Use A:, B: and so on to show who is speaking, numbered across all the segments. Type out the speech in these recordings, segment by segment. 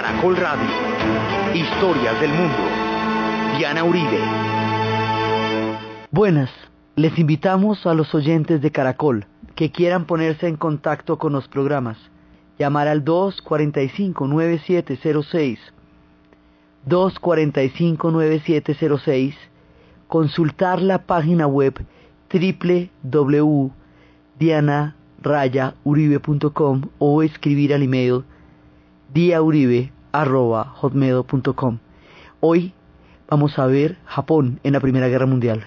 A: Caracol Radio. Historias del mundo. Diana Uribe.
B: Buenas, les invitamos a los oyentes de Caracol que quieran ponerse en contacto con los programas. Llamar al 245-9706. 245-9706. Consultar la página web www.diana-uribe.com o escribir al email diauribe.hotmail.com. Hoy vamos a ver Japón en la Primera Guerra Mundial.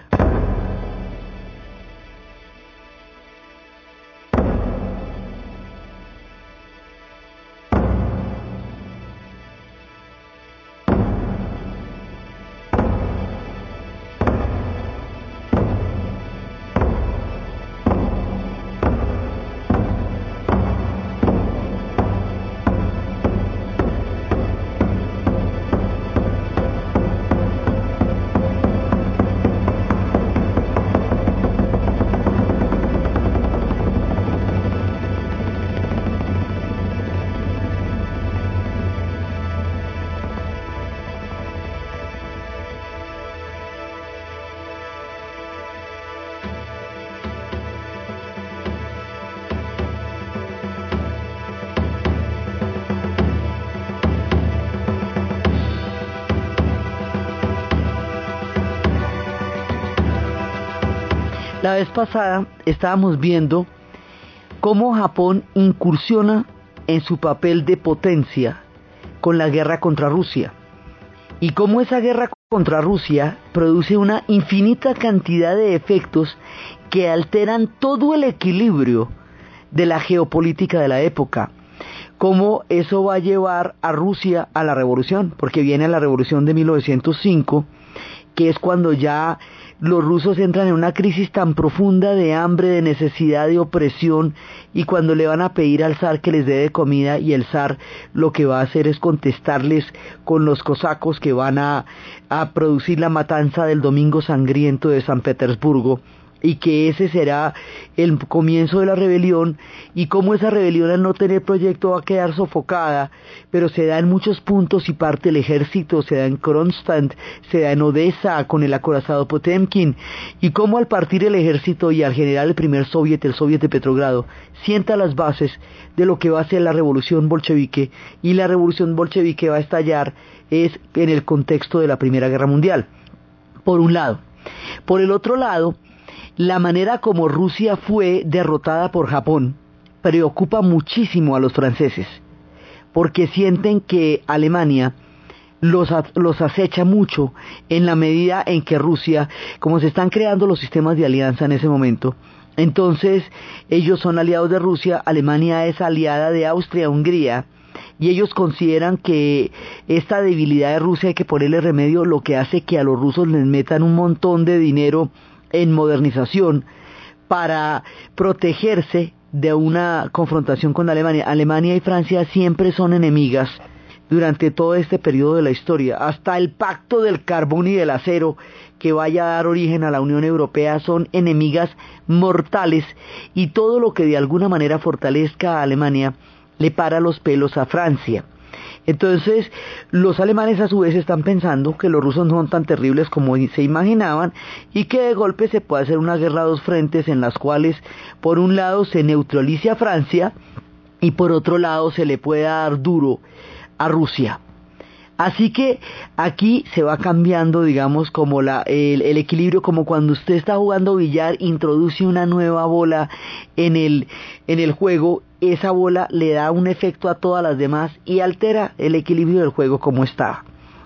B: La vez pasada estábamos viendo cómo Japón incursiona en su papel de potencia con la guerra contra Rusia y cómo esa guerra contra Rusia produce una infinita cantidad de efectos que alteran todo el equilibrio de la geopolítica de la época. Cómo eso va a llevar a Rusia a la revolución, porque viene la revolución de 1905, que es cuando ya los rusos entran en una crisis tan profunda de hambre, de necesidad, de opresión, y cuando le van a pedir al zar que les dé de comida, y el zar lo que va a hacer es contestarles con los cosacos que van a, a producir la matanza del Domingo Sangriento de San Petersburgo, y que ese será el comienzo de la rebelión y cómo esa rebelión al no tener proyecto va a quedar sofocada, pero se da en muchos puntos y parte el ejército, se da en Kronstadt, se da en Odessa con el acorazado Potemkin y cómo al partir el ejército y al generar el primer soviet, el soviet de Petrogrado, sienta las bases de lo que va a ser la revolución bolchevique y la revolución bolchevique va a estallar es en el contexto de la Primera Guerra Mundial. Por un lado. Por el otro lado, la manera como Rusia fue derrotada por Japón preocupa muchísimo a los franceses, porque sienten que Alemania los, los, acecha mucho en la medida en que Rusia, como se están creando los sistemas de alianza en ese momento, entonces ellos son aliados de Rusia, Alemania es aliada de Austria-Hungría, y ellos consideran que esta debilidad de Rusia hay que ponerle remedio, lo que hace que a los rusos les metan un montón de dinero en modernización para protegerse de una confrontación con Alemania. Alemania y Francia siempre son enemigas durante todo este periodo de la historia. Hasta el pacto del carbón y del acero que vaya a dar origen a la Unión Europea son enemigas mortales y todo lo que de alguna manera fortalezca a Alemania le para los pelos a Francia. Entonces, los alemanes a su vez están pensando que los rusos no son tan terribles como se imaginaban y que de golpe se puede hacer una guerra a dos frentes en las cuales, por un lado, se neutralice a Francia y por otro lado se le pueda dar duro a Rusia. Así que aquí se va cambiando, digamos, como el, el, equilibrio, como cuando usted está jugando billar, introduce una nueva bola en el, en el juego, esa bola le da un efecto a todas las demás y altera el equilibrio del juego como está.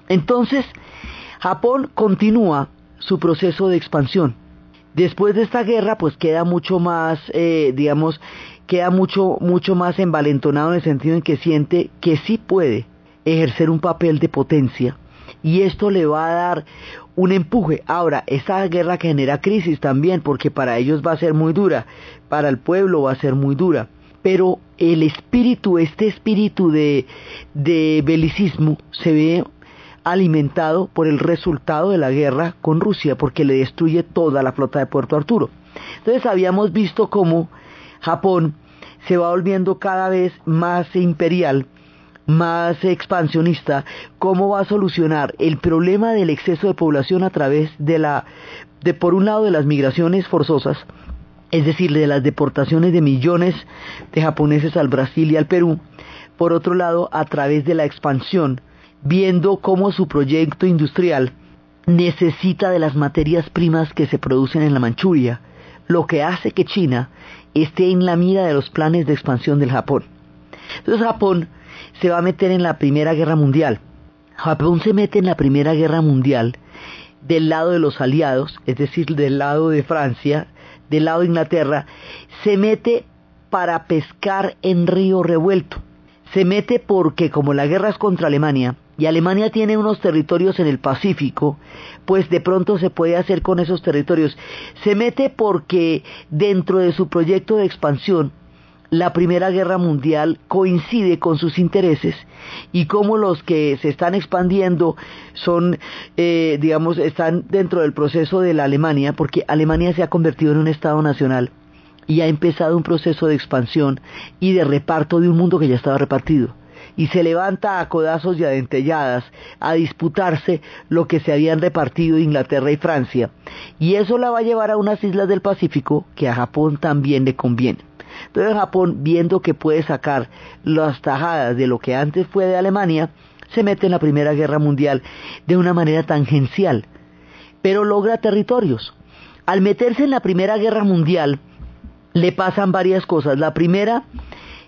B: Entonces, Japón continúa su proceso de expansión. Después de esta guerra, pues queda mucho más, eh, digamos, queda mucho, mucho más envalentonado en el sentido en que siente que sí puede ejercer un papel de potencia y esto le va a dar un empuje. Ahora, esta guerra genera crisis también porque para ellos va a ser muy dura, para el pueblo va a ser muy dura, pero el espíritu, este espíritu de, belicismo se ve alimentado por el resultado de la guerra con Rusia porque le destruye toda la flota de Puerto Arturo. Entonces habíamos visto cómo Japón se va volviendo cada vez más imperial más expansionista, cómo va a solucionar el problema del exceso de población a través de la, de por un lado de las migraciones forzosas, es decir, de las deportaciones de millones de japoneses al Brasil y al Perú, por otro lado, a través de la expansión, viendo cómo su proyecto industrial necesita de las materias primas que se producen en la Manchuria, lo que hace que China esté en la mira de los planes de expansión del Japón. Entonces Japón se va a meter en la Primera Guerra Mundial. Japón se mete en la Primera Guerra Mundial del lado de los aliados, es decir, del lado de Francia, del lado de Inglaterra, se mete para pescar en río revuelto. Se mete porque como la guerra es contra Alemania y Alemania tiene unos territorios en el Pacífico, pues de pronto se puede hacer con esos territorios. Se mete porque dentro de su proyecto de expansión la Primera Guerra Mundial coincide con sus intereses y como los que se están expandiendo son, eh, digamos, están dentro del proceso de la Alemania, porque Alemania se ha convertido en un Estado nacional y ha empezado un proceso de expansión y de reparto de un mundo que ya estaba repartido. Y se levanta a codazos y a dentelladas a disputarse lo que se habían repartido Inglaterra y Francia. Y eso la va a llevar a unas islas del Pacífico que a Japón también le conviene. Entonces Japón, viendo que puede sacar las tajadas de lo que antes fue de Alemania, se mete en la Primera Guerra Mundial de una manera tangencial, pero logra territorios. Al meterse en la Primera Guerra Mundial, le pasan varias cosas. La primera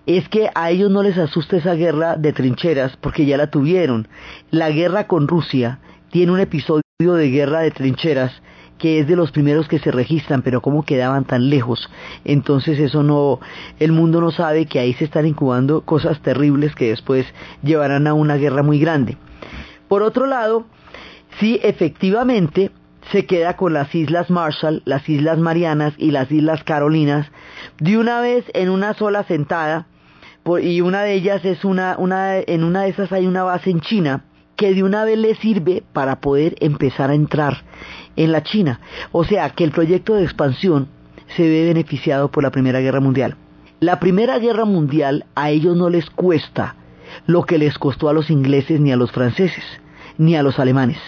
B: es que a ellos no les asusta esa guerra de trincheras porque ya la tuvieron. La guerra con Rusia tiene un episodio de guerra de trincheras que es de los primeros que se registran, pero cómo quedaban tan lejos. Entonces eso no, el mundo no sabe que ahí se están incubando cosas terribles que después llevarán a una guerra muy grande. Por otro lado, sí, efectivamente, se queda con las Islas Marshall, las Islas Marianas y las Islas Carolinas de una vez en una sola sentada, y una de ellas es una, una, en una de esas hay una base en China, que de una vez le sirve para poder empezar a entrar en la China. O sea que el proyecto de expansión se ve beneficiado por la Primera Guerra Mundial. La Primera Guerra Mundial a ellos no les cuesta lo que les costó a los ingleses ni a los franceses, ni a los alemanes.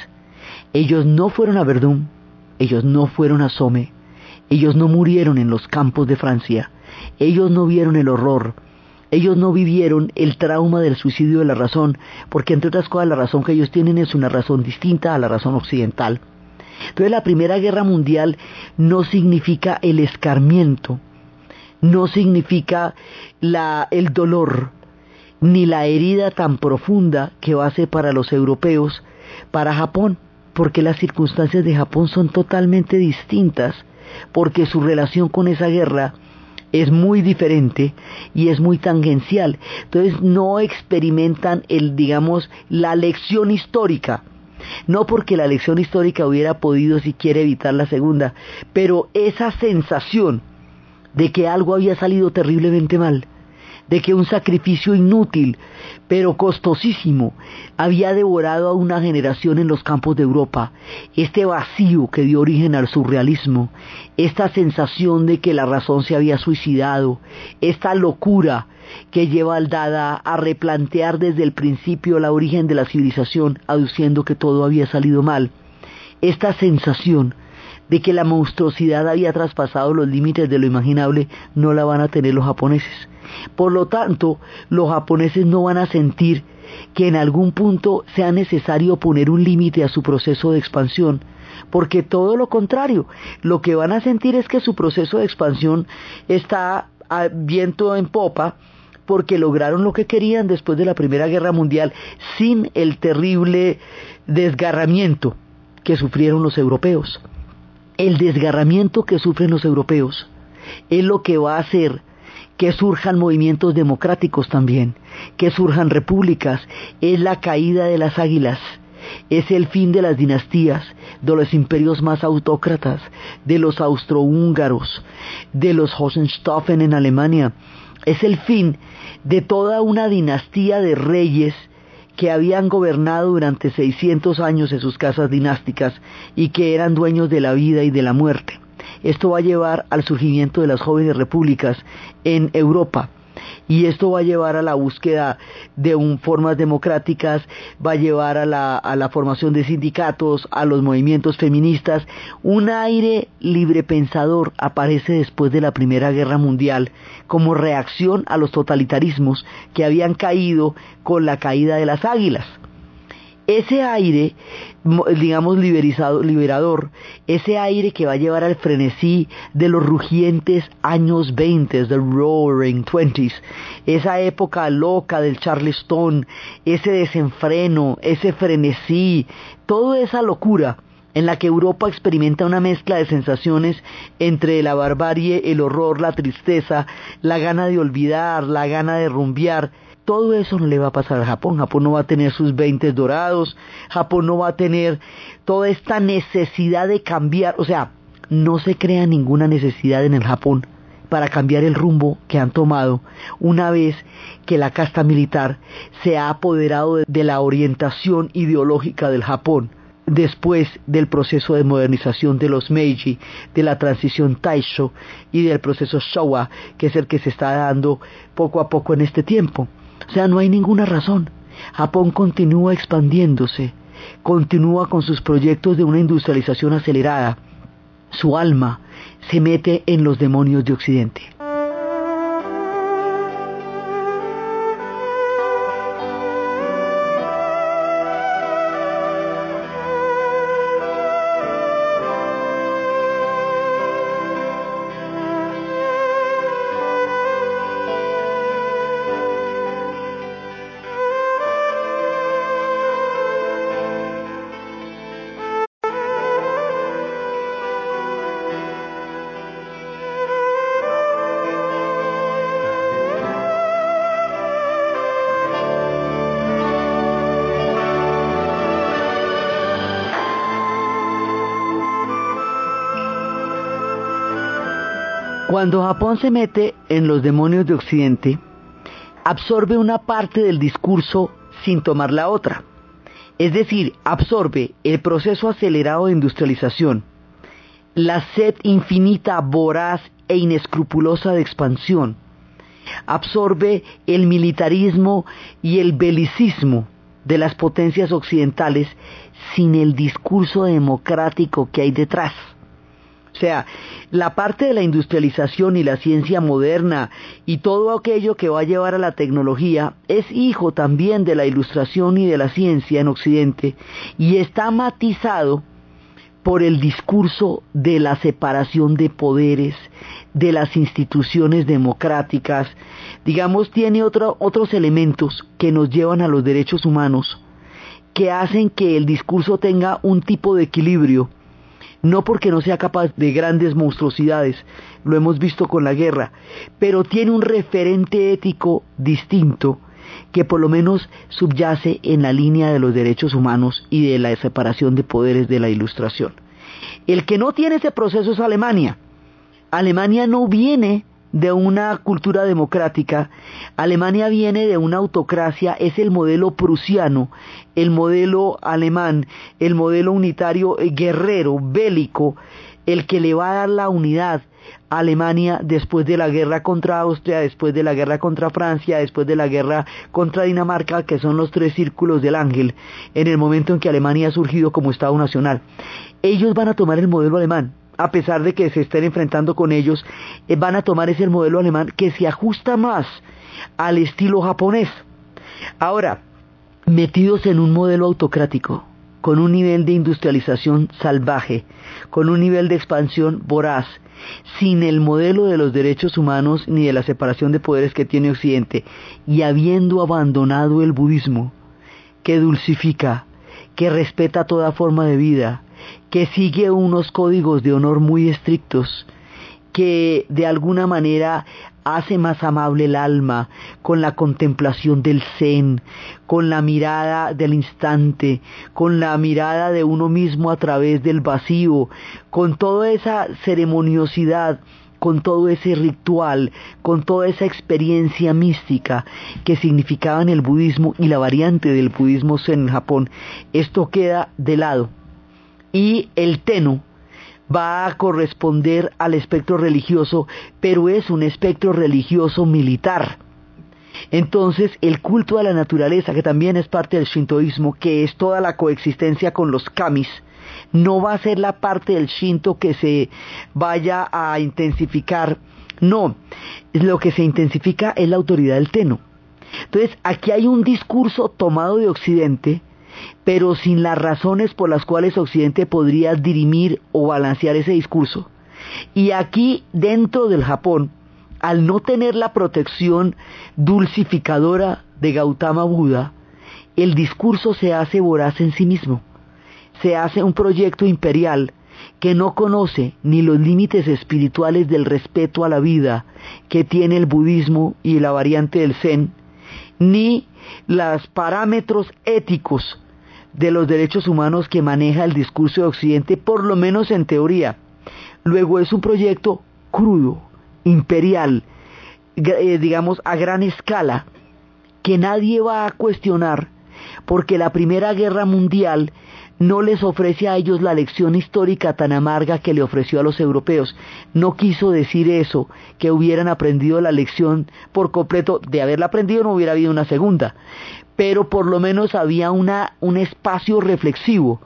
B: Ellos no fueron a Verdún, ellos no fueron a Somme, ellos no murieron en los campos de Francia, ellos no vieron el horror, ellos no vivieron el trauma del suicidio de la razón, porque entre otras cosas la razón que ellos tienen es una razón distinta a la razón occidental. Entonces la Primera Guerra Mundial no significa el escarmiento, no significa la, el dolor, ni la herida tan profunda que va a ser para los europeos, para Japón, porque las circunstancias de Japón son totalmente distintas, porque su relación con esa guerra es muy diferente y es muy tangencial. Entonces no experimentan el, digamos, la lección histórica no porque la lección histórica hubiera podido siquiera evitar la segunda, pero esa sensación de que algo había salido terriblemente mal, de que un sacrificio inútil, pero costosísimo, había devorado a una generación en los campos de Europa, este vacío que dio origen al surrealismo, esta sensación de que la razón se había suicidado, esta locura que lleva al Dada a replantear desde el principio la origen de la civilización, aduciendo que todo había salido mal. Esta sensación de que la monstruosidad había traspasado los límites de lo imaginable no la van a tener los japoneses. Por lo tanto, los japoneses no van a sentir que en algún punto sea necesario poner un límite a su proceso de expansión, porque todo lo contrario, lo que van a sentir es que su proceso de expansión está a viento en popa porque lograron lo que querían después de la Primera Guerra Mundial sin el terrible desgarramiento que sufrieron los europeos. El desgarramiento que sufren los europeos es lo que va a hacer que surjan movimientos democráticos también, que surjan repúblicas, es la caída de las águilas, es el fin de las dinastías, de los imperios más autócratas, de los austrohúngaros, de los Hohenstaufen en Alemania, es el fin de toda una dinastía de reyes que habían gobernado durante 600 años en sus casas dinásticas y que eran dueños de la vida y de la muerte. Esto va a llevar al surgimiento de las jóvenes repúblicas en Europa y esto va a llevar a la búsqueda de formas democráticas, va a llevar a la, a la formación de sindicatos, a los movimientos feministas. Un aire libre pensador aparece después de la Primera Guerra Mundial como reacción a los totalitarismos que habían caído con la caída de las águilas ese aire, digamos, liberador, ese aire que va a llevar al frenesí de los rugientes años 20, the roaring twenties, esa época loca del Charleston, ese desenfreno, ese frenesí, toda esa locura en la que Europa experimenta una mezcla de sensaciones entre la barbarie, el horror, la tristeza, la gana de olvidar, la gana de rumbear, todo eso no le va a pasar a Japón. Japón no va a tener sus 20 dorados, Japón no va a tener toda esta necesidad de cambiar, o sea, no se crea ninguna necesidad en el Japón para cambiar el rumbo que han tomado una vez que la casta militar se ha apoderado de la orientación ideológica del Japón después del proceso de modernización de los Meiji, de la transición Taisho y del proceso Showa, que es el que se está dando poco a poco en este tiempo. O sea, no hay ninguna razón. Japón continúa expandiéndose, continúa con sus proyectos de una industrialización acelerada. Su alma se mete en los demonios de Occidente. Cuando Japón se mete en los demonios de Occidente, absorbe una parte del discurso sin tomar la otra. Es decir, absorbe el proceso acelerado de industrialización, la sed infinita, voraz e inescrupulosa de expansión, absorbe el militarismo y el belicismo de las potencias occidentales sin el discurso democrático que hay detrás. O sea, la parte de la industrialización y la ciencia moderna y todo aquello que va a llevar a la tecnología es hijo también de la ilustración y de la ciencia en Occidente y está matizado por el discurso de la separación de poderes, de las instituciones democráticas, digamos, tiene otros elementos que nos llevan a los derechos humanos, que hacen que el discurso tenga un tipo de equilibrio no porque no sea capaz de grandes monstruosidades, lo hemos visto con la guerra, pero tiene un referente ético distinto que por lo menos subyace en la línea de los derechos humanos y de la separación de poderes de la ilustración. El que no tiene ese proceso es Alemania. Alemania no viene de una cultura democrática. Alemania viene de una autocracia, es el modelo prusiano, el modelo alemán, el modelo unitario eh, guerrero, bélico, el que le va a dar la unidad a Alemania después de la guerra contra Austria, después de la guerra contra Francia, después de la guerra contra Dinamarca, que son los tres círculos del ángel, en el momento en que Alemania ha surgido como Estado nacional. Ellos van a tomar el modelo alemán, a pesar de que se estén enfrentando con ellos, eh, van a tomar ese modelo alemán que se ajusta más al estilo japonés. Ahora, metidos en un modelo autocrático, con un nivel de industrialización salvaje, con un nivel de expansión voraz, sin el modelo de los derechos humanos ni de la separación de poderes que tiene Occidente, y habiendo abandonado el budismo, que dulcifica, que respeta toda forma de vida, que sigue unos códigos de honor muy estrictos, que de alguna manera hace más amable el alma con la contemplación del zen, con la mirada del instante, con la mirada de uno mismo a través del vacío, con toda esa ceremoniosidad, con todo ese ritual, con toda esa experiencia mística que significaba en el budismo y la variante del budismo zen en Japón, esto queda de lado y el teno va a corresponder al espectro religioso, pero es un espectro religioso militar, Entonces, el culto a la naturaleza, que también es parte del shintoísmo, que es toda la coexistencia con los kamis, no va a ser la parte del shinto que se vaya a intensificar. No, lo que se intensifica es la autoridad del teno. Entonces, aquí hay un discurso tomado de Occidente, pero sin las razones por las cuales Occidente podría dirimir o balancear ese discurso. Y aquí, dentro del Japón, al no tener la protección dulcificadora de Gautama Buda, el discurso se hace voraz en sí mismo. Se hace un proyecto imperial que no conoce ni los límites espirituales del respeto a la vida que tiene el budismo y la variante del zen, ni los parámetros éticos de los derechos humanos que maneja el discurso de Occidente, por lo menos en teoría. Luego es un proyecto crudo, imperial, eh, digamos, a gran escala, que nadie va a cuestionar, porque la Primera Guerra Mundial no les ofrece a ellos la lección histórica tan amarga que le ofreció a los europeos. No quiso decir eso, que hubieran aprendido la lección por completo. De haberla aprendido no hubiera habido una segunda, pero por lo menos había un espacio reflexivo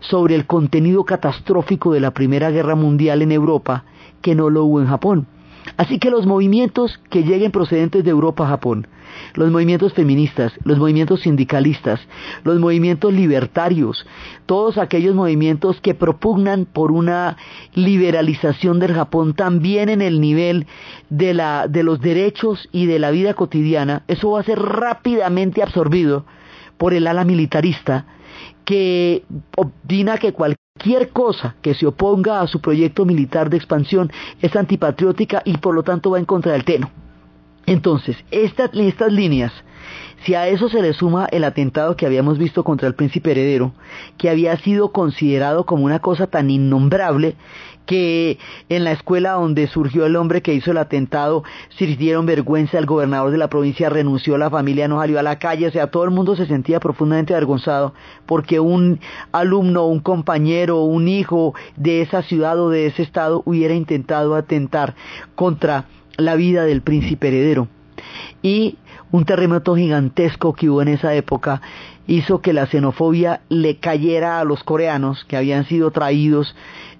B: sobre el contenido catastrófico de la Primera Guerra Mundial en Europa que no lo hubo en Japón. Así que los movimientos que lleguen procedentes de Europa a Japón, los movimientos feministas, los movimientos sindicalistas, los movimientos libertarios, todos aquellos movimientos que propugnan por una liberalización del Japón también en el nivel de, la, de los derechos y de la vida cotidiana, eso va a ser rápidamente absorbido por el ala militarista que opina que cualquier Cualquier cosa que se oponga a su proyecto militar de expansión es antipatriótica y por lo tanto va en contra del Teno. Entonces, estas, estas líneas, si a eso se le suma el atentado que habíamos visto contra el príncipe heredero, que había sido considerado como una cosa tan innombrable que en la escuela donde surgió el hombre que hizo el atentado sirvieron vergüenza, el gobernador de la provincia renunció, la familia no salió a la calle, o sea, todo el mundo se sentía profundamente avergonzado porque un alumno, un compañero, un hijo de esa ciudad o de ese estado hubiera intentado atentar contra la vida del príncipe heredero. Y un terremoto gigantesco que hubo en esa época hizo que la xenofobia le cayera a los coreanos que habían sido traídos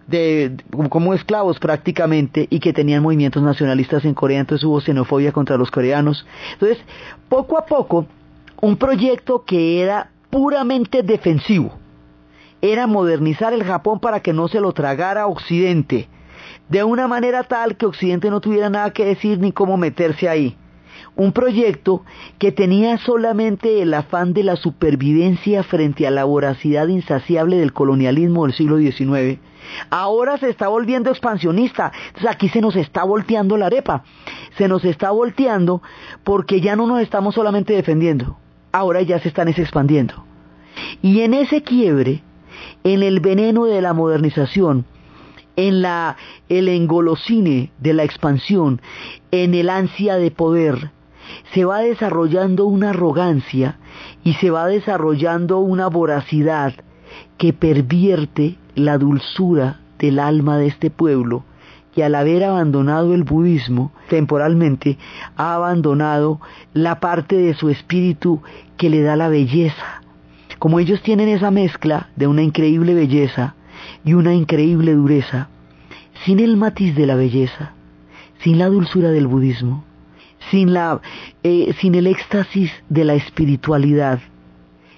B: de, como esclavos prácticamente y que tenían movimientos nacionalistas en Corea, entonces hubo xenofobia contra los coreanos. Entonces, poco a poco, un proyecto que era puramente defensivo, era modernizar el Japón para que no se lo tragara Occidente, de una manera tal que Occidente no tuviera nada que decir ni cómo meterse ahí un proyecto que tenía solamente el afán de la supervivencia frente a la voracidad insaciable del colonialismo del siglo XIX, ahora se está volviendo expansionista. Entonces aquí se nos está volteando la arepa, se nos está volteando porque ya no nos estamos solamente defendiendo, ahora ya se están expandiendo. Y en ese quiebre, en el veneno de la modernización, en el engolosine de la expansión, en el ansia de poder, se va desarrollando una arrogancia y se va desarrollando una voracidad que pervierte la dulzura del alma de este pueblo, que al haber abandonado el budismo temporalmente, ha abandonado la parte de su espíritu que le da la belleza. Como ellos tienen esa mezcla de una increíble belleza y una increíble dureza, sin el matiz de la belleza, sin la dulzura del budismo, sin, la, eh, sin el éxtasis de la espiritualidad,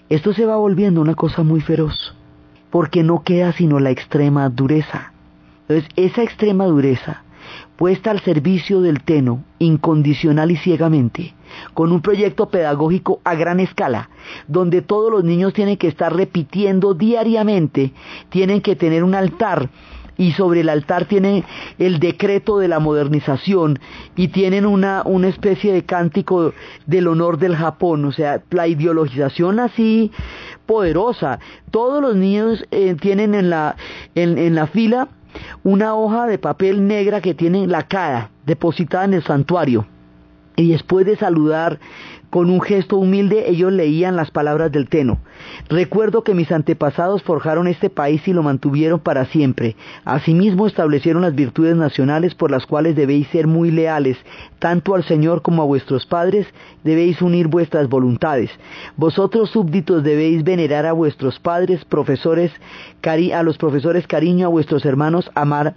B: esto se va volviendo una cosa muy feroz, porque no queda sino la extrema dureza. Entonces, esa extrema dureza, puesta al servicio del teno, incondicional y ciegamente, con un proyecto pedagógico a gran escala, donde todos los niños tienen que estar repitiendo diariamente, tienen que tener un altar y sobre el altar tiene el decreto de la modernización y tienen una, una especie de cántico del honor del Japón, o sea, la ideologización así poderosa. Todos los niños eh, tienen en la, en, en la fila una hoja de papel negra que tiene la cara depositada en el santuario. Y después de saludar Con un gesto humilde ellos leían las palabras del Teno. Recuerdo que mis antepasados forjaron este país y lo mantuvieron para siempre. Asimismo establecieron las virtudes nacionales por las cuales debéis ser muy leales, tanto al Señor como a vuestros padres, debéis unir vuestras voluntades. Vosotros súbditos debéis venerar a vuestros padres, profesores, a los profesores cariño, a vuestros hermanos, amar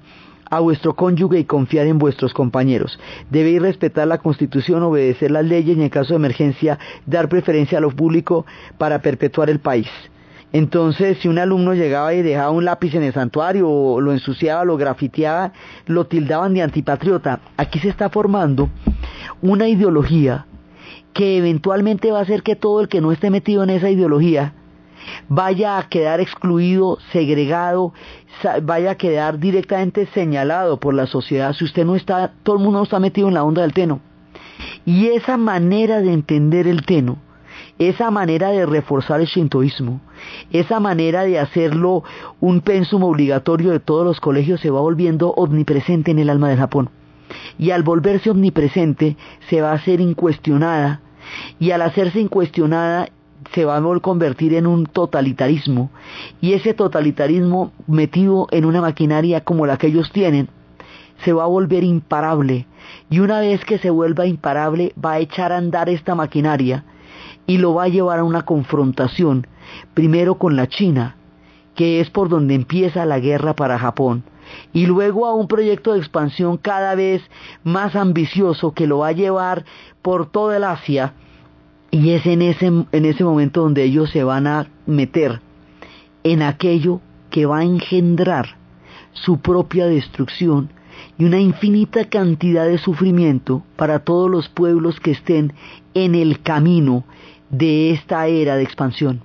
B: a vuestro cónyuge y confiar en vuestros compañeros. Debéis respetar la Constitución, obedecer las leyes y en caso de emergencia dar preferencia a lo público para perpetuar el país. Entonces, si un alumno llegaba y dejaba un lápiz en el santuario o lo ensuciaba, lo grafiteaba, lo tildaban de antipatriota. Aquí se está formando una ideología que eventualmente va a hacer que todo el que no esté metido en esa ideología vaya a quedar excluido, segregado, vaya a quedar directamente señalado por la sociedad si usted no está, todo el mundo no está metido en la onda del teno. Y esa manera de entender el teno, esa manera de reforzar el shintoísmo, esa manera de hacerlo un pensum obligatorio de todos los colegios se va volviendo omnipresente en el alma del Japón. Y al volverse omnipresente se va a hacer incuestionada y al hacerse incuestionada se va a convertir en un totalitarismo. Y ese totalitarismo metido en una maquinaria como la que ellos tienen se va a volver imparable. Y una vez que se vuelva imparable va a echar a andar esta maquinaria y lo va a llevar a una confrontación primero con la China que es por donde empieza la guerra para Japón y luego a un proyecto de expansión cada vez más ambicioso que lo va a llevar por toda el Asia y es en ese, en ese momento donde ellos se van a meter en aquello que va a engendrar su propia destrucción y una infinita cantidad de sufrimiento para todos los pueblos que estén en el camino de esta era de expansión.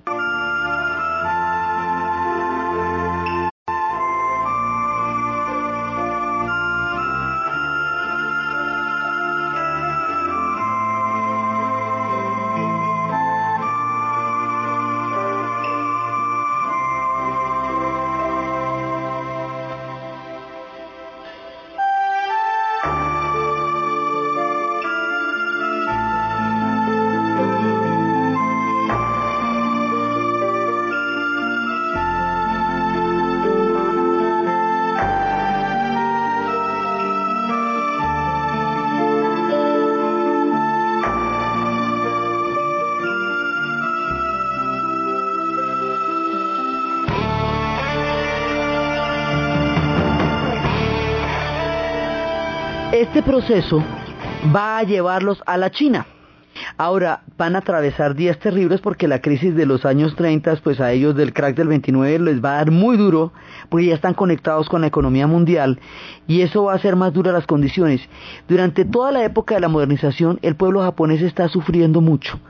B: Este proceso va a llevarlos a la China. Ahora van a atravesar días terribles porque la crisis de los años 30, pues a ellos del crack del 29 les va a dar muy duro porque ya están conectados con la economía mundial y eso va a hacer más duras las condiciones. Durante toda la época de la modernización el pueblo japonés está sufriendo mucho.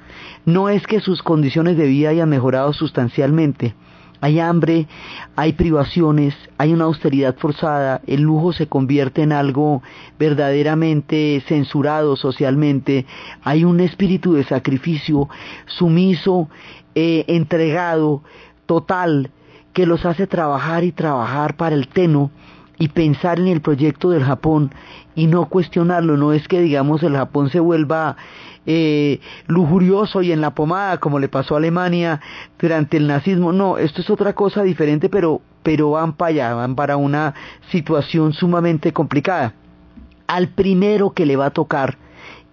B: No es que sus condiciones de vida hayan mejorado sustancialmente, hay hambre, hay privaciones, hay una austeridad forzada, el lujo se convierte en algo verdaderamente censurado socialmente, hay un espíritu de sacrificio sumiso, eh, entregado, total, que los hace trabajar y trabajar para el teno y pensar en el proyecto del Japón y no cuestionarlo, no es que digamos el Japón se vuelva eh, lujurioso y en la pomada como le pasó a Alemania durante el nazismo. No, esto es otra cosa diferente, pero, pero van para allá, van para una situación sumamente complicada. Al primero que le va a tocar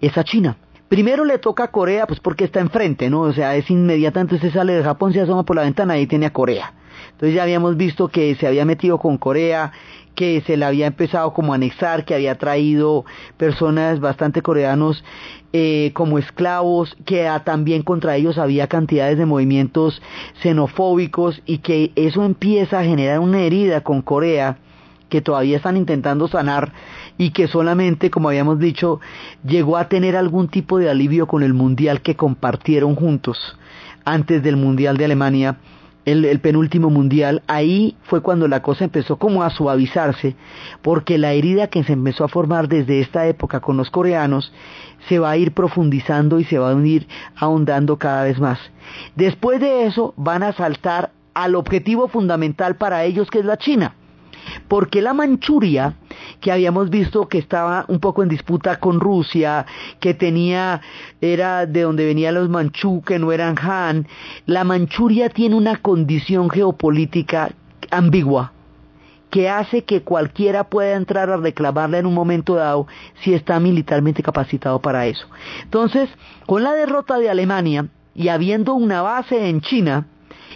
B: es a China. Primero le toca a Corea, pues porque está enfrente, ¿no? O sea, es inmediatamente usted sale de Japón, se asoma por la ventana y tiene a Corea. Entonces ya habíamos visto que se había metido con Corea, que se le había empezado como a anexar, que había traído personas bastante coreanos eh, como esclavos, que también contra ellos había cantidades de movimientos xenofóbicos y que eso empieza a generar una herida con Corea que todavía están intentando sanar y que solamente, como habíamos dicho, llegó a tener algún tipo de alivio con el mundial que compartieron juntos antes del mundial de Alemania el, penúltimo mundial, ahí fue cuando la cosa empezó como a suavizarse, porque la herida que se empezó a formar desde esta época con los coreanos se va a ir profundizando y se va a ir ahondando cada vez más. Después de eso van a saltar al objetivo fundamental para ellos que es la China, porque la Manchuria que habíamos visto que estaba un poco en disputa con Rusia, que tenía, era de donde venían los manchú, que no eran Han. La Manchuria tiene una condición geopolítica ambigua que hace que cualquiera pueda entrar a reclamarla en un momento dado si está militarmente capacitado para eso. Entonces, con la derrota de Alemania y habiendo una base en China,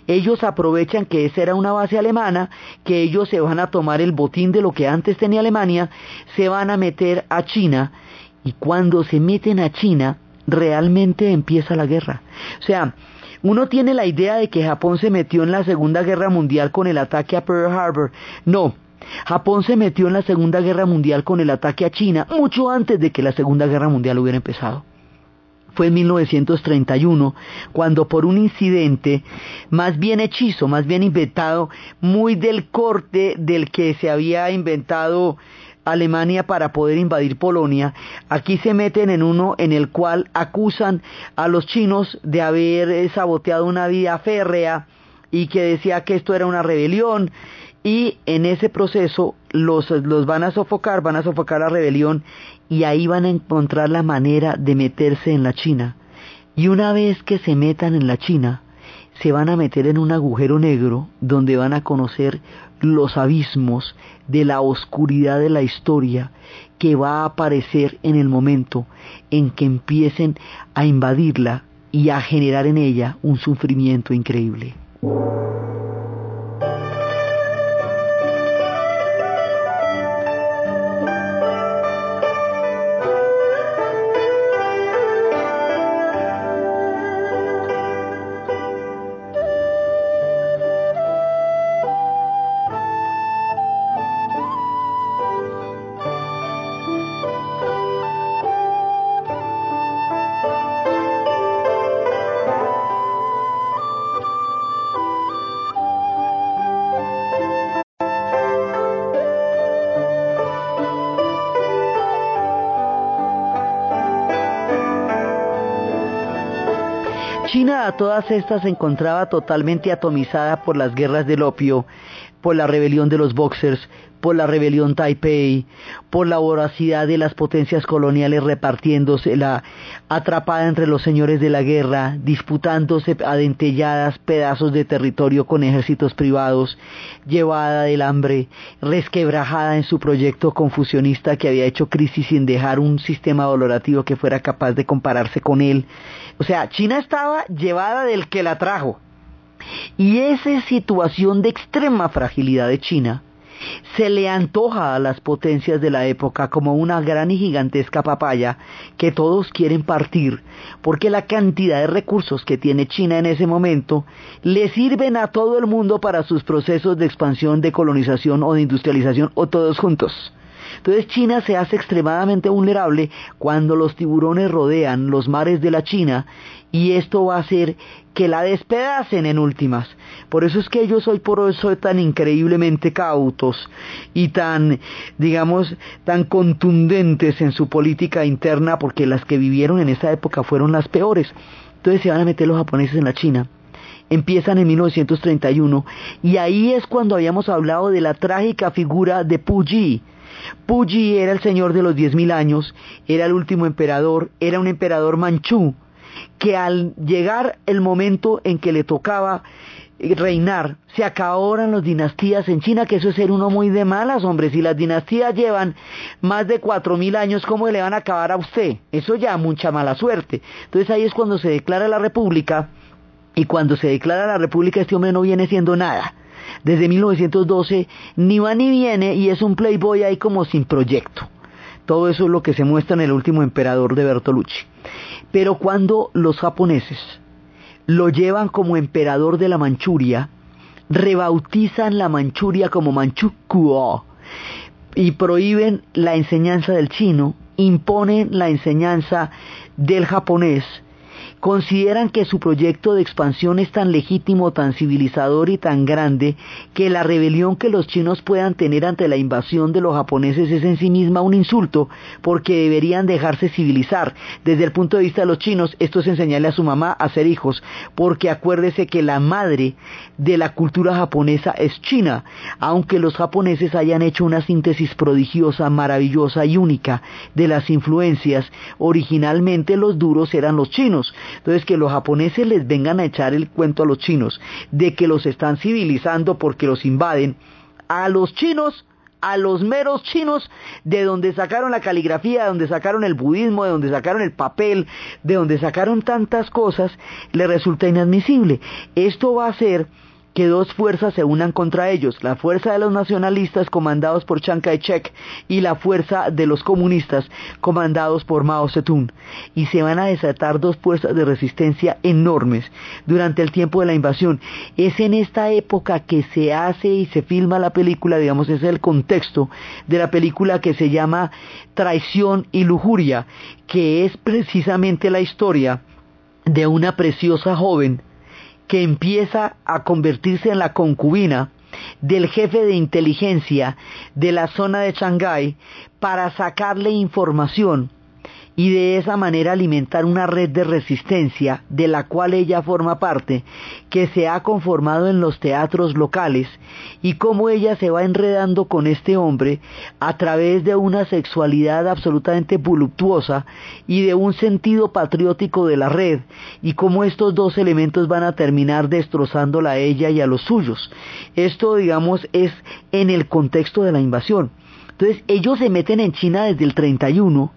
B: ellos aprovechan que esa era una base alemana, que ellos se van a tomar el botín de lo que antes tenía Alemania, se van a meter a China y cuando se meten a China realmente empieza la guerra. O sea, uno tiene la idea de que Japón se metió en la Segunda Guerra Mundial con el ataque a Pearl Harbor. No, Japón se metió en la Segunda Guerra Mundial con el ataque a China mucho antes de que la Segunda Guerra Mundial hubiera empezado fue en 1931, cuando por un incidente más bien hechizo, más bien inventado, muy del corte del que se había inventado Alemania para poder invadir Polonia, aquí se meten en uno en el cual acusan a los chinos de haber saboteado una vía férrea y que decía que esto era una rebelión y en ese proceso los, los van a sofocar, van a sofocar la rebelión y ahí van a encontrar la manera de meterse en la China. Y una vez que se metan en la China, se van a meter en un agujero negro donde van a conocer los abismos de la oscuridad de la historia que va a aparecer en el momento en que empiecen a invadirla y a generar en ella un sufrimiento increíble. China a todas estas se encontraba totalmente atomizada por las guerras del opio, por la rebelión de los boxers, por la rebelión Taipei, por la voracidad de las potencias coloniales repartiéndose la atrapada entre los señores de la guerra, disputándose adentelladas pedazos de territorio con ejércitos privados, llevada del hambre, resquebrajada en su proyecto confusionista que había hecho crisis sin dejar un sistema valorativo que fuera capaz de compararse con él. O sea, China estaba llevada del que la trajo. Y esa situación de extrema fragilidad de China se le antoja a las potencias de la época como una gran y gigantesca papaya que todos quieren partir, porque la cantidad de recursos que tiene China en ese momento le sirven a todo el mundo para sus procesos de expansión, de colonización o de industrialización o todos juntos. Entonces China se hace extremadamente vulnerable cuando los tiburones rodean los mares de la China y esto va a hacer que la despedacen en últimas. Por eso es que ellos hoy por hoy son tan increíblemente cautos y tan, digamos, tan contundentes en su política interna porque las que vivieron en esa época fueron las peores. Entonces se van a meter los japoneses en la China empiezan en 1931 y ahí es cuando habíamos hablado de la trágica figura de Puyi, Puyi era el señor de los diez mil años, era el último emperador, era un emperador manchú, que al llegar el momento en que le tocaba reinar, se acabaron las dinastías en China, que eso es ser uno muy de malas, hombres. Si las dinastías llevan más de cuatro mil años, ¿cómo le van a acabar a usted? Eso ya mucha mala suerte. Entonces ahí es cuando se declara la república, y cuando se declara la república este hombre no viene siendo nada desde 1912 ni va ni viene y es un playboy ahí como sin proyecto. Todo eso es lo que se muestra en el último emperador de Bertolucci. Pero cuando los japoneses lo llevan como emperador de la Manchuria, rebautizan la Manchuria como Manchukuo y prohíben la enseñanza del chino, imponen la enseñanza del japonés consideran que su proyecto de expansión es tan legítimo, tan civilizador y tan grande que la rebelión que los chinos puedan tener ante la invasión de los japoneses es en sí misma un insulto porque deberían dejarse civilizar. Desde el punto de vista de los chinos, esto es enseñarle a su mamá a ser hijos, porque acuérdese que la madre de la cultura japonesa es China, aunque los japoneses hayan hecho una síntesis prodigiosa, maravillosa y única de las influencias, originalmente los duros eran los chinos, entonces, que los japoneses les vengan a echar el cuento a los chinos de que los están civilizando porque los invaden, a los chinos a los meros chinos de donde sacaron la caligrafía, de donde sacaron el budismo, de donde sacaron el papel, de donde sacaron tantas cosas, le resulta inadmisible. Esto va a ser que dos fuerzas se unan contra ellos, la fuerza de los nacionalistas comandados por Chiang Kai-shek y la fuerza de los comunistas comandados por Mao Zedong, y se van a desatar dos fuerzas de resistencia enormes durante el tiempo de la invasión. Es en esta época que se hace y se filma la película, digamos, ese es el contexto de la película que se llama Traición y Lujuria, que es precisamente la historia de una preciosa joven que empieza a convertirse en la concubina del jefe de inteligencia de la zona de Shanghái para sacarle información y de esa manera alimentar una red de resistencia de la cual ella forma parte, que se ha conformado en los teatros locales, y cómo ella se va enredando con este hombre a través de una sexualidad absolutamente voluptuosa y de un sentido patriótico de la red, y cómo estos dos elementos van a terminar destrozándola a ella y a los suyos. Esto, digamos, es en el contexto de la invasión. Entonces, ellos se meten en China desde el 31,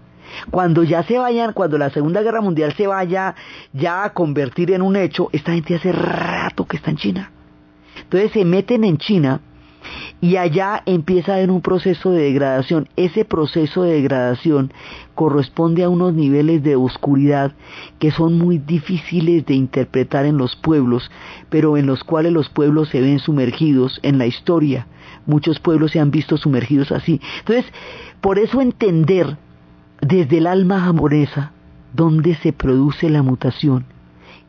B: cuando ya se vayan, cuando la Segunda Guerra Mundial se vaya ya a convertir en un hecho, esta gente hace rato que está en China. Entonces se meten en China y allá empieza haber un proceso de degradación. Ese proceso de degradación corresponde a unos niveles de oscuridad que son muy difíciles de interpretar en los pueblos, pero en los cuales los pueblos se ven sumergidos en la historia. Muchos pueblos se han visto sumergidos así. Entonces, por eso entender desde el alma japonesa, donde se produce la mutación,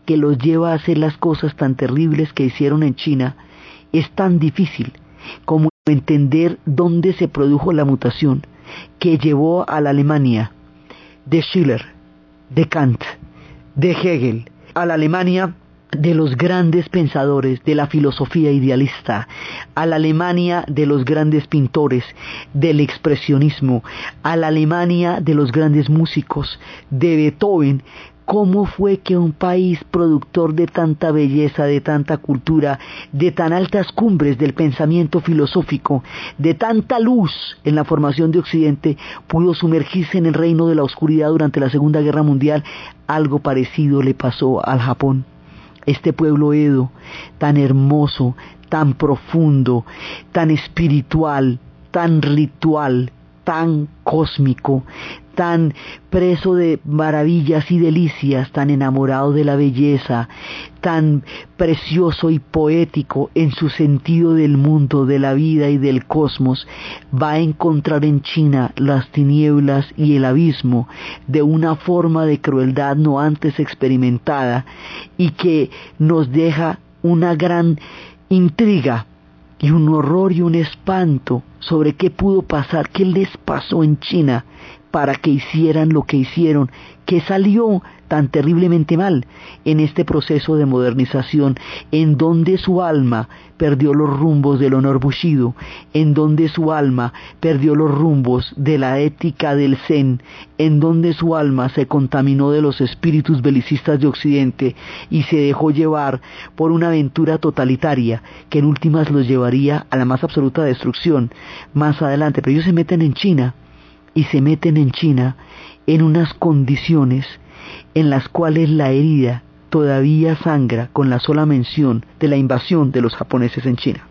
B: que los lleva a hacer las cosas tan terribles que hicieron en China, es tan difícil como entender dónde se produjo la mutación que llevó a la Alemania de Schiller, de Kant, de Hegel, a la Alemania de los grandes pensadores de la filosofía idealista, a la Alemania de los grandes pintores del expresionismo, a la Alemania de los grandes músicos, de Beethoven, ¿Cómo fue que un país productor de tanta belleza, de tanta cultura, de tan altas cumbres del pensamiento filosófico, de tanta luz en la formación de Occidente, pudo sumergirse en el reino de la oscuridad durante la Segunda Guerra Mundial? Algo parecido le pasó al Japón este pueblo Edo, tan hermoso, tan profundo, tan espiritual, tan ritual, tan cósmico, tan preso de maravillas y delicias, tan enamorado de la belleza, tan precioso y poético en su sentido del mundo, de la vida y del cosmos, va a encontrar en China las tinieblas y el abismo de una forma de crueldad no antes experimentada y que nos deja una gran intriga y un horror y un espanto sobre qué pudo pasar, qué les pasó en China para que hicieran lo que hicieron, que salió tan terriblemente mal en este proceso de modernización, en donde su alma perdió los rumbos del honor bushido, en donde su alma perdió los rumbos de la ética del zen, en donde su alma se contaminó de los espíritus belicistas de Occidente y se dejó llevar por una aventura totalitaria que en últimas los llevaría a la más absoluta destrucción más adelante. Pero ellos se meten en China y se meten en China en unas condiciones en las cuales la herida todavía sangra con la sola mención de la invasión de los japoneses en China.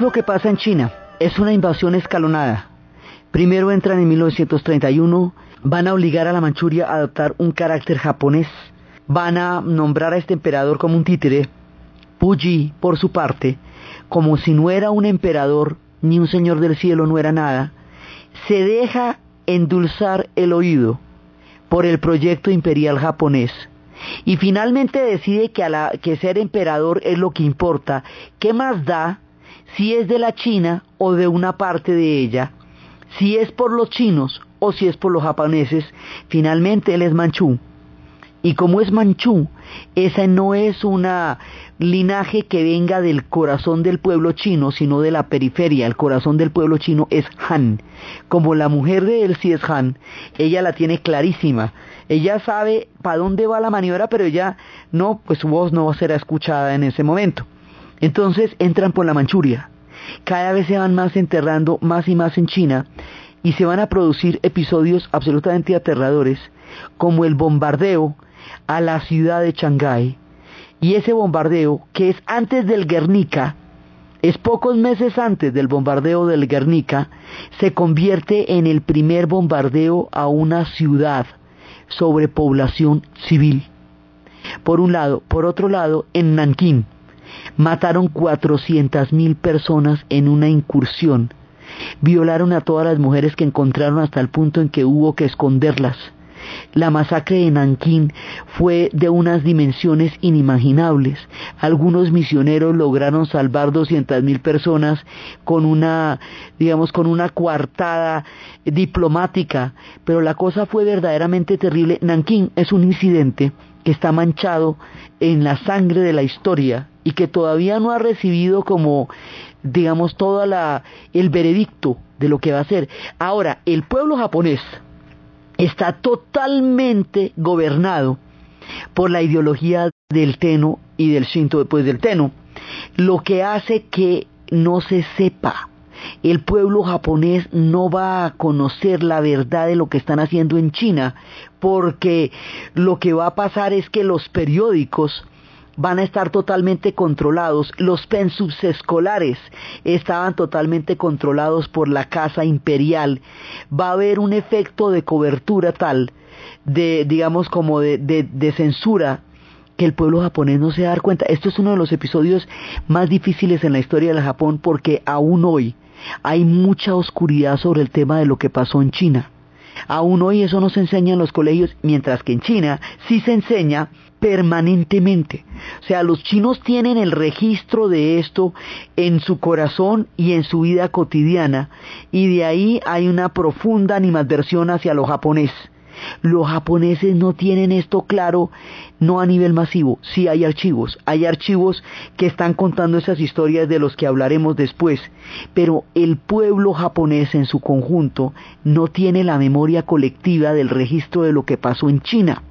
B: Lo que pasa en China? Es una invasión escalonada. Primero entran en 1931, van a obligar a la Manchuria a adoptar un carácter japonés, van a nombrar a este emperador como un títere, Puyi, por su parte, como si no era un emperador ni un señor del cielo, no era nada, se deja endulzar el oído por el proyecto imperial japonés y finalmente decide que, que ser emperador es lo que importa. ¿Qué más da si es de la China o de una parte de ella? Si es por los chinos o si es por los japoneses, finalmente él es manchú. Y como es manchú, esa no es una linaje que venga del corazón del pueblo chino, sino de la periferia. El corazón del pueblo chino es Han. Como la mujer de él sí es Han, ella la tiene clarísima. Ella sabe para dónde va la maniobra, pero ella no, pues su voz no será escuchada en ese momento. Entonces entran por la Manchuria. Cada vez se van más enterrando más y más en China y se van a producir episodios absolutamente aterradores, como el bombardeo a la ciudad de Shanghái. Y ese bombardeo, que es antes del Guernica, es pocos meses antes del bombardeo del Guernica, se convierte en el primer bombardeo a una ciudad sobre población civil. Por un lado, por otro lado, en Nankín mataron 400.000 personas en una incursión. Violaron a todas las mujeres que encontraron hasta el punto en que hubo que esconderlas la masacre de Nankín fue de unas dimensiones inimaginables. Algunos misioneros lograron salvar 200.000 personas con una, digamos, con una coartada diplomática, pero la cosa fue verdaderamente terrible. Nankín es un incidente que está manchado en la sangre de la historia y que todavía no ha recibido como digamos todo el veredicto de lo que va a ser. Ahora, el pueblo japonés está totalmente gobernado por la ideología del Teno y del Shinto después del Teno, lo que hace que no se sepa. El pueblo japonés no va a conocer la verdad de lo que están haciendo en China, porque lo que va a pasar es que los periódicos van a estar totalmente controlados. Los pensums escolares estaban totalmente controlados por la Casa Imperial. Va a haber un efecto de cobertura tal, de, digamos, como de, de, censura que el pueblo japonés no se da cuenta. Esto es uno de los episodios más difíciles en la historia del Japón porque aún hoy hay mucha oscuridad sobre el tema de lo que pasó en China. Aún hoy eso no se enseña en los colegios, mientras que en China sí se enseña permanentemente. O sea, los chinos tienen el registro de esto en su corazón y en su vida cotidiana, y de ahí hay una profunda animadversión hacia lo japonés. Los japoneses no tienen esto claro, no a nivel masivo, sí hay archivos, hay archivos que están contando esas historias de los que hablaremos después, pero el pueblo japonés en su conjunto no tiene la memoria colectiva del registro de lo que pasó en China.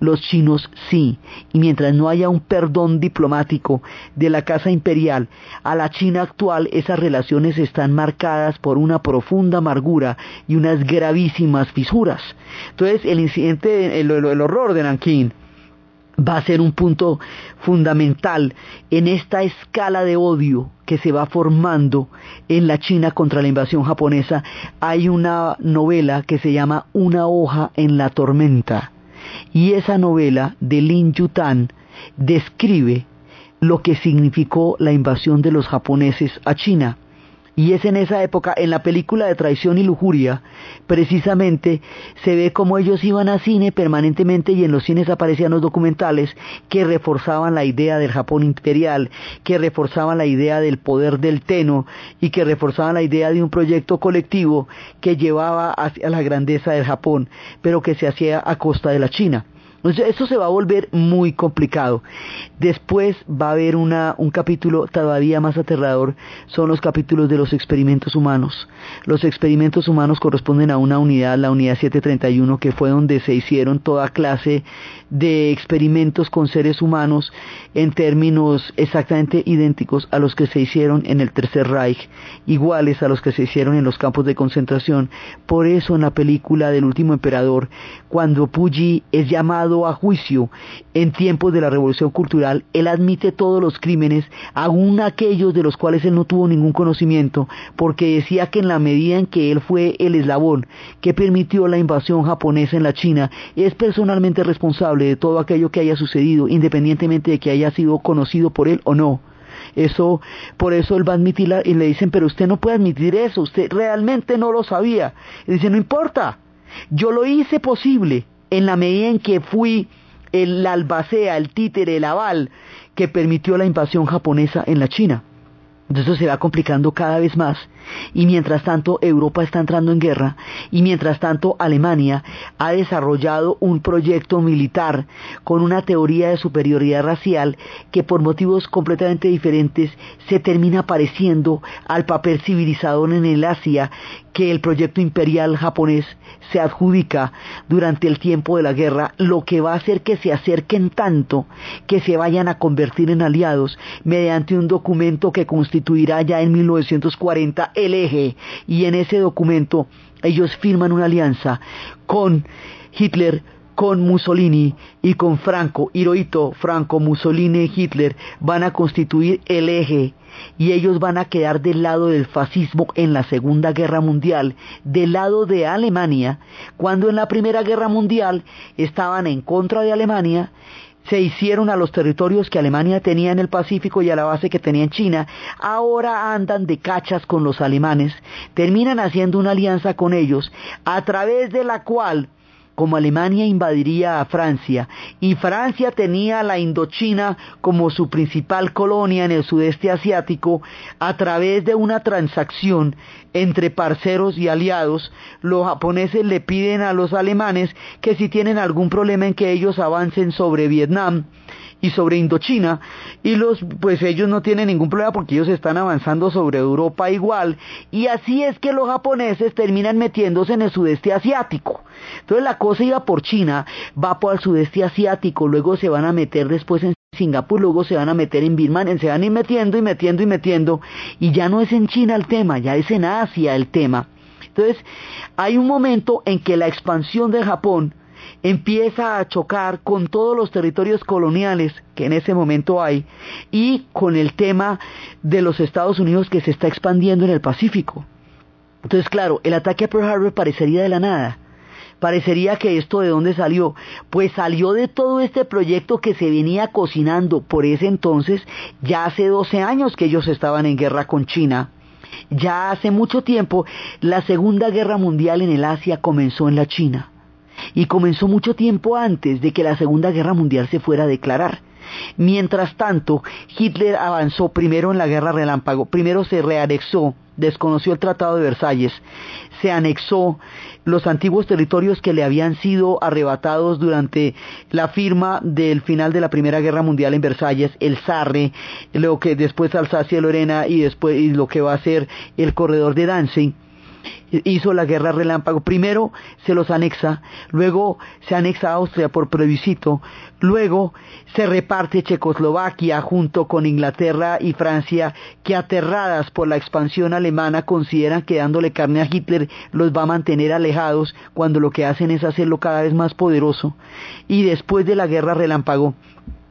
B: Los chinos sí, y mientras no haya un perdón diplomático de la Casa Imperial a la China actual, esas relaciones están marcadas por una profunda amargura y unas gravísimas fisuras. Entonces, el incidente, el, el horror de Nankín, va a ser un punto fundamental en esta escala de odio que se va formando en la China contra la invasión japonesa. Hay una novela que se llama Una hoja en la tormenta y esa novela de Lin Yutan describe lo que significó la invasión de los japoneses a China. Y es en esa época, en la película de Traición y Lujuria, precisamente se ve cómo ellos iban a cine permanentemente y en los cines aparecían los documentales que reforzaban la idea del Japón imperial, que reforzaban la idea del poder del Teno y que reforzaban la idea de un proyecto colectivo que llevaba hacia la grandeza del Japón, pero que se hacía a costa de la China. Entonces, eso se va a volver muy complicado. Después va a haber una, un capítulo todavía más aterrador, son los capítulos de los experimentos humanos. Los experimentos humanos corresponden a una unidad, la unidad 731, que fue donde se hicieron toda clase de experimentos con seres humanos en términos exactamente idénticos a los que se hicieron en el Tercer Reich, iguales a los que se hicieron en los campos de concentración. Por eso en la película del último emperador, cuando Puyi es llamado a juicio en tiempos de la Revolución Cultural, él admite todos los crímenes, aun aquellos de los cuales él no tuvo ningún conocimiento, porque decía que en la medida en que él fue el eslabón que permitió la invasión japonesa en la China, es personalmente responsable de todo aquello que haya sucedido, independientemente de que haya sido conocido por él o no. Eso, por eso él va a admitirla y le dicen, pero usted no puede admitir eso, usted realmente no lo sabía. Y dice, no importa, yo lo hice posible en la medida en que fui el albacea, el títere, el aval que permitió la invasión japonesa en la China. Entonces se va complicando cada vez más y mientras tanto Europa está entrando en guerra y mientras tanto Alemania ha desarrollado un proyecto militar con una teoría de superioridad racial que por motivos completamente diferentes se termina pareciendo al papel civilizador en el Asia que el proyecto imperial japonés se adjudica durante el tiempo de la guerra, lo que va a hacer que se acerquen tanto que se vayan a convertir en aliados mediante un documento que constituirá ya en 1940 el eje. Y en ese documento ellos firman una alianza con Hitler con Mussolini y con Franco, Hirohito, Franco, Mussolini y Hitler van a constituir el eje y ellos van a quedar del lado del fascismo en la Segunda Guerra Mundial, del lado de Alemania, cuando en la Primera Guerra Mundial estaban en contra de Alemania, se hicieron a los territorios que Alemania tenía en el Pacífico y a la base que tenía en China, ahora andan de cachas con los alemanes, terminan haciendo una alianza con ellos, a través de la cual como Alemania invadiría a Francia y Francia tenía la Indochina como su principal colonia en el sudeste asiático, a través de una transacción entre parceros y aliados, los japoneses le piden a los alemanes que si tienen algún problema en que ellos avancen sobre Vietnam, y sobre Indochina y los pues ellos no tienen ningún problema porque ellos están avanzando sobre Europa igual y así es que los japoneses terminan metiéndose en el sudeste asiático. Entonces la cosa iba por China, va por el sudeste asiático, luego se van a meter después en Singapur, luego se van a meter en Birmania, se van a ir metiendo y metiendo y metiendo y ya no es en China el tema, ya es en Asia el tema. Entonces, hay un momento en que la expansión de Japón empieza a chocar con todos los territorios coloniales que en ese momento hay y con el tema de los Estados Unidos que se está expandiendo en el Pacífico. Entonces, claro, el ataque a Pearl Harbor parecería de la nada. Parecería que esto de dónde salió. Pues salió de todo este proyecto que se venía cocinando por ese entonces, ya hace 12 años que ellos estaban en guerra con China. Ya hace mucho tiempo, la Segunda Guerra Mundial en el Asia comenzó en la China y comenzó mucho tiempo antes de que la Segunda Guerra Mundial se fuera a declarar. Mientras tanto, Hitler avanzó primero en la guerra relámpago, primero se reanexó, desconoció el Tratado de Versalles, se anexó los antiguos territorios que le habían sido arrebatados durante la firma del final de la Primera Guerra Mundial en Versalles, el Sarre, lo que después Alsacia Lorena y después y lo que va a ser el corredor de Danzig hizo la guerra relámpago. Primero se los anexa, luego se anexa a Austria por plebiscito, luego se reparte Checoslovaquia junto con Inglaterra y Francia, que aterradas por la expansión alemana consideran que dándole carne a Hitler los va a mantener alejados cuando lo que hacen es hacerlo cada vez más poderoso. Y después de la guerra relámpago,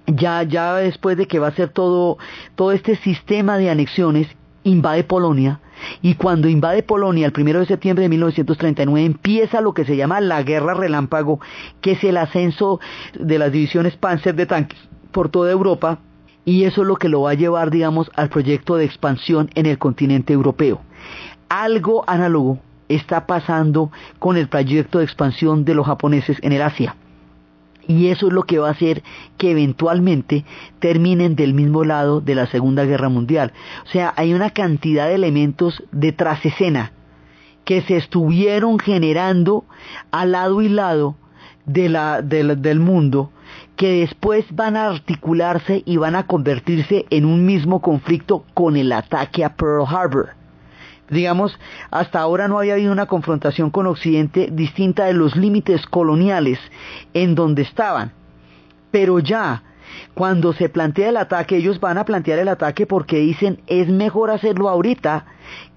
B: ya, ya después de que va a ser todo, todo este sistema de anexiones, invade Polonia, y cuando invade Polonia el 1 de septiembre de 1939 empieza lo que se llama la guerra relámpago, que es el ascenso de las divisiones Panzer de tanques por toda Europa y eso es lo que lo va a llevar, digamos, al proyecto de expansión en el continente europeo. Algo análogo está pasando con el proyecto de expansión de los japoneses en el Asia. Y eso es lo que va a hacer que eventualmente terminen del mismo lado de la Segunda Guerra Mundial. O sea, hay una cantidad de elementos de escena que se estuvieron generando al lado y lado de la, del mundo que después van a articularse y van a convertirse en un mismo conflicto con el ataque a Pearl Harbor. Digamos, hasta ahora no había habido una confrontación con Occidente distinta de los límites coloniales en donde estaban. Pero ya cuando se plantea el ataque, ellos van a plantear el ataque porque dicen es mejor hacerlo ahorita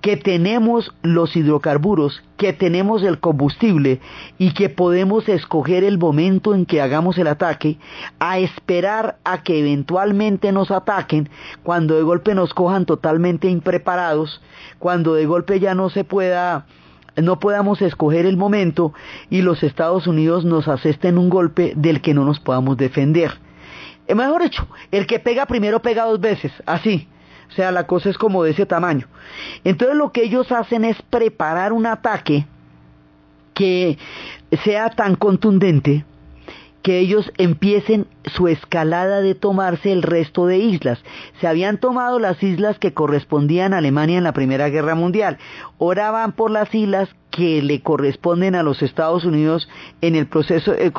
B: que tenemos los hidrocarburos, que tenemos el combustible y que podemos escoger el momento en que hagamos el ataque, a esperar a que eventualmente nos ataquen, cuando de golpe nos cojan totalmente impreparados, cuando de golpe ya no se pueda no podamos escoger el momento y los Estados Unidos nos asesten un golpe del que no nos podamos defender. Eh, mejor dicho, el que pega primero pega dos veces, así. O sea, la cosa es como de ese tamaño. Entonces lo que ellos hacen es preparar un ataque que sea tan contundente que ellos empiecen su escalada de tomarse el resto de islas. Se habían tomado las islas que correspondían a Alemania en la Primera Guerra Mundial. Ahora van por las islas que le corresponden a los Estados Unidos en el proceso, eh,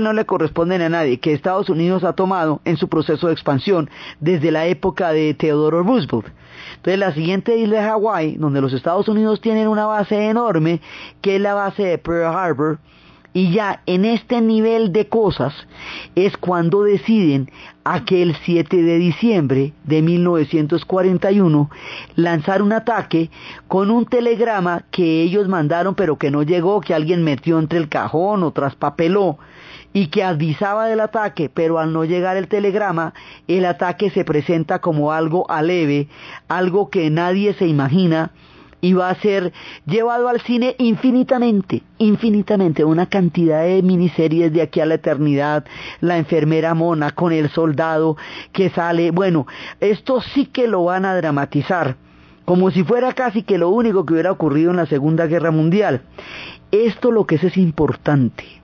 B: no le corresponden a nadie, que Estados Unidos ha tomado en su proceso de expansión desde la época de Theodore Roosevelt. Entonces la siguiente isla es Hawái, donde los Estados Unidos tienen una base enorme, que es la base de Pearl Harbor, y ya en este nivel de cosas es cuando deciden aquel 7 de diciembre de 1941 lanzar un ataque con un telegrama que ellos mandaron pero que no llegó, que alguien metió entre el cajón o traspapeló y que avisaba del ataque, pero al no llegar el telegrama, el ataque se presenta como algo aleve, algo que nadie se imagina, y va a ser llevado al cine infinitamente, infinitamente, una cantidad de miniseries de aquí a la eternidad, la enfermera mona con el soldado que sale, bueno, esto sí que lo van a dramatizar, como si fuera casi que lo único que hubiera ocurrido en la Segunda Guerra Mundial. Esto lo que es es importante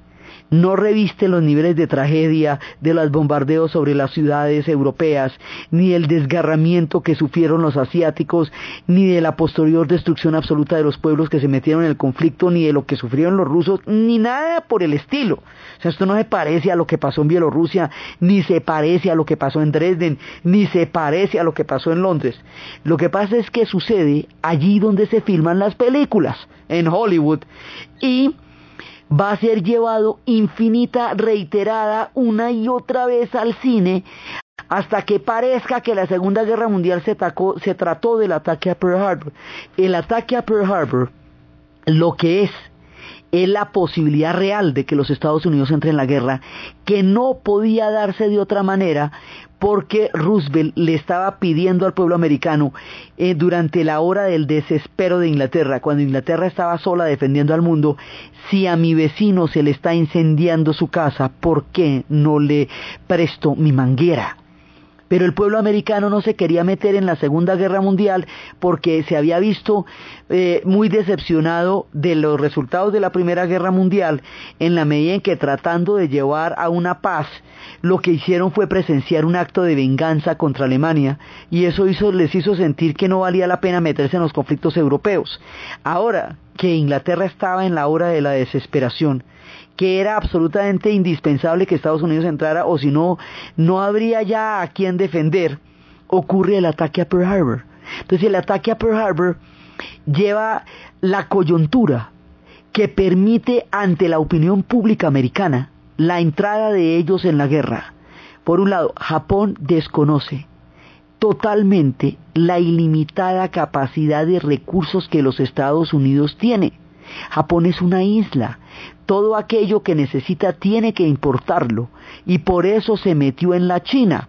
B: no reviste los niveles de tragedia de los bombardeos sobre las ciudades europeas, ni el desgarramiento que sufrieron los asiáticos, ni de la posterior destrucción absoluta de los pueblos que se metieron en el conflicto, ni de lo que sufrieron los rusos, ni nada por el estilo. O sea, esto no se parece a lo que pasó en Bielorrusia, ni se parece a lo que pasó en Dresden, ni se parece a lo que pasó en Londres. Lo que pasa es que sucede allí donde se filman las películas, en Hollywood, y va a ser llevado infinita, reiterada, una y otra vez al cine, hasta que parezca que la Segunda Guerra Mundial se, se trató del ataque a Pearl Harbor. El ataque a Pearl Harbor, lo que es, es la posibilidad real de que los Estados Unidos entren en la guerra, que no podía darse de otra manera porque Roosevelt le estaba pidiendo al pueblo americano eh, durante la hora del desespero de Inglaterra, cuando Inglaterra estaba sola defendiendo al mundo, si a mi vecino se le está incendiando su casa, ¿por qué no le presto mi manguera? Pero el pueblo americano no se quería meter en la Segunda Guerra Mundial porque se había visto eh, muy decepcionado de los resultados de la Primera Guerra Mundial en la medida en que tratando de llevar a una paz, lo que hicieron fue presenciar un acto de venganza contra Alemania y eso les hizo sentir que no valía la pena meterse en los conflictos europeos. Ahora que Inglaterra estaba en la hora de la desesperación, que era absolutamente indispensable que Estados Unidos entrara o si no, no habría ya a quien defender, ocurre el ataque a Pearl Harbor. Entonces el ataque a Pearl Harbor lleva la coyuntura que permite ante la opinión pública americana la entrada de ellos en la guerra. Por un lado, Japón desconoce totalmente la ilimitada capacidad de recursos que los Estados Unidos tiene. Japón es una isla, todo aquello que necesita tiene que importarlo y por eso se metió en la China.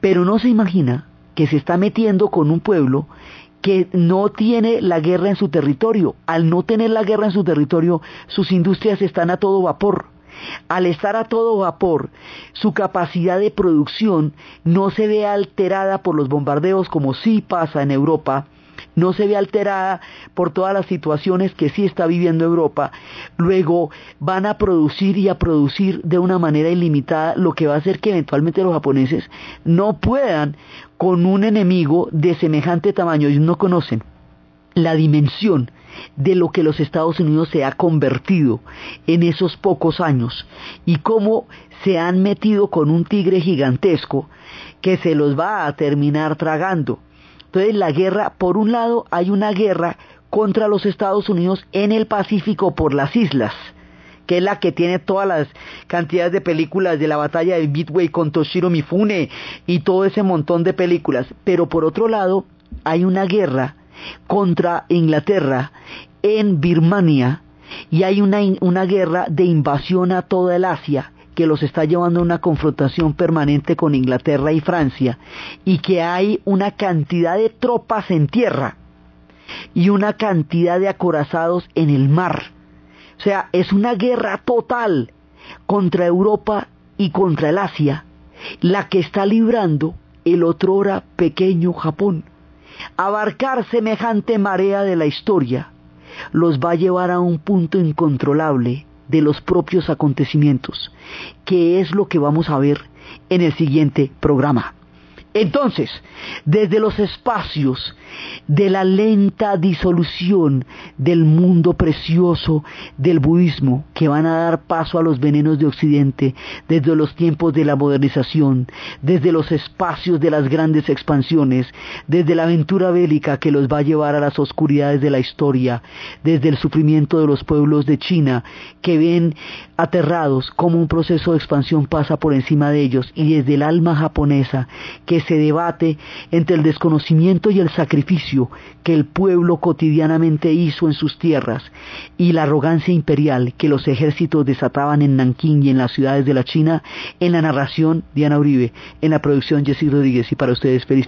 B: Pero no se imagina que se está metiendo con un pueblo que no tiene la guerra en su territorio. Al no tener la guerra en su territorio, sus industrias están a todo vapor. Al estar a todo vapor, su capacidad de producción no se ve alterada por los bombardeos como sí pasa en Europa, no se ve alterada por todas las situaciones que sí está viviendo Europa, luego van a producir y a producir de una manera ilimitada, lo que va a hacer que eventualmente los japoneses no puedan con un enemigo de semejante tamaño, ellos no conocen la dimensión de lo que los Estados Unidos se ha convertido en esos pocos años y cómo se han metido con un tigre gigantesco que se los va a terminar tragando. Entonces la guerra, por un lado, hay una guerra contra los Estados Unidos en el Pacífico por las islas, que es la que tiene todas las cantidades de películas de la batalla de Midway con Toshiro Mifune y todo ese montón de películas. Pero por otro lado, hay una guerra contra Inglaterra en Birmania y hay una, una guerra de invasión a toda el Asia que los está llevando a una confrontación permanente con Inglaterra y Francia y que hay una cantidad de tropas en tierra y una cantidad de acorazados en el mar. O sea, es una guerra total contra Europa y contra el Asia, la que está librando el otrora pequeño Japón. Abarcar semejante marea de la historia los va a llevar a un punto incontrolable de los propios acontecimientos, que es lo que vamos a ver en el siguiente programa. Entonces, desde los espacios de la lenta disolución del mundo precioso del budismo que van a dar paso a los venenos de Occidente, desde los tiempos de la modernización, desde los espacios de las grandes expansiones, desde la aventura bélica que los va a llevar a las oscuridades de la historia, desde el sufrimiento de los pueblos de China que ven aterrados cómo un proceso de expansión pasa por encima de ellos y desde el alma japonesa que se debate entre el desconocimiento y el sacrificio que el pueblo cotidianamente hizo en sus tierras y la arrogancia imperial que los ejércitos desataban en Nankín y en las ciudades de la China, en la narración Diana Uribe, en la producción Jessy Rodríguez. Y para ustedes feliz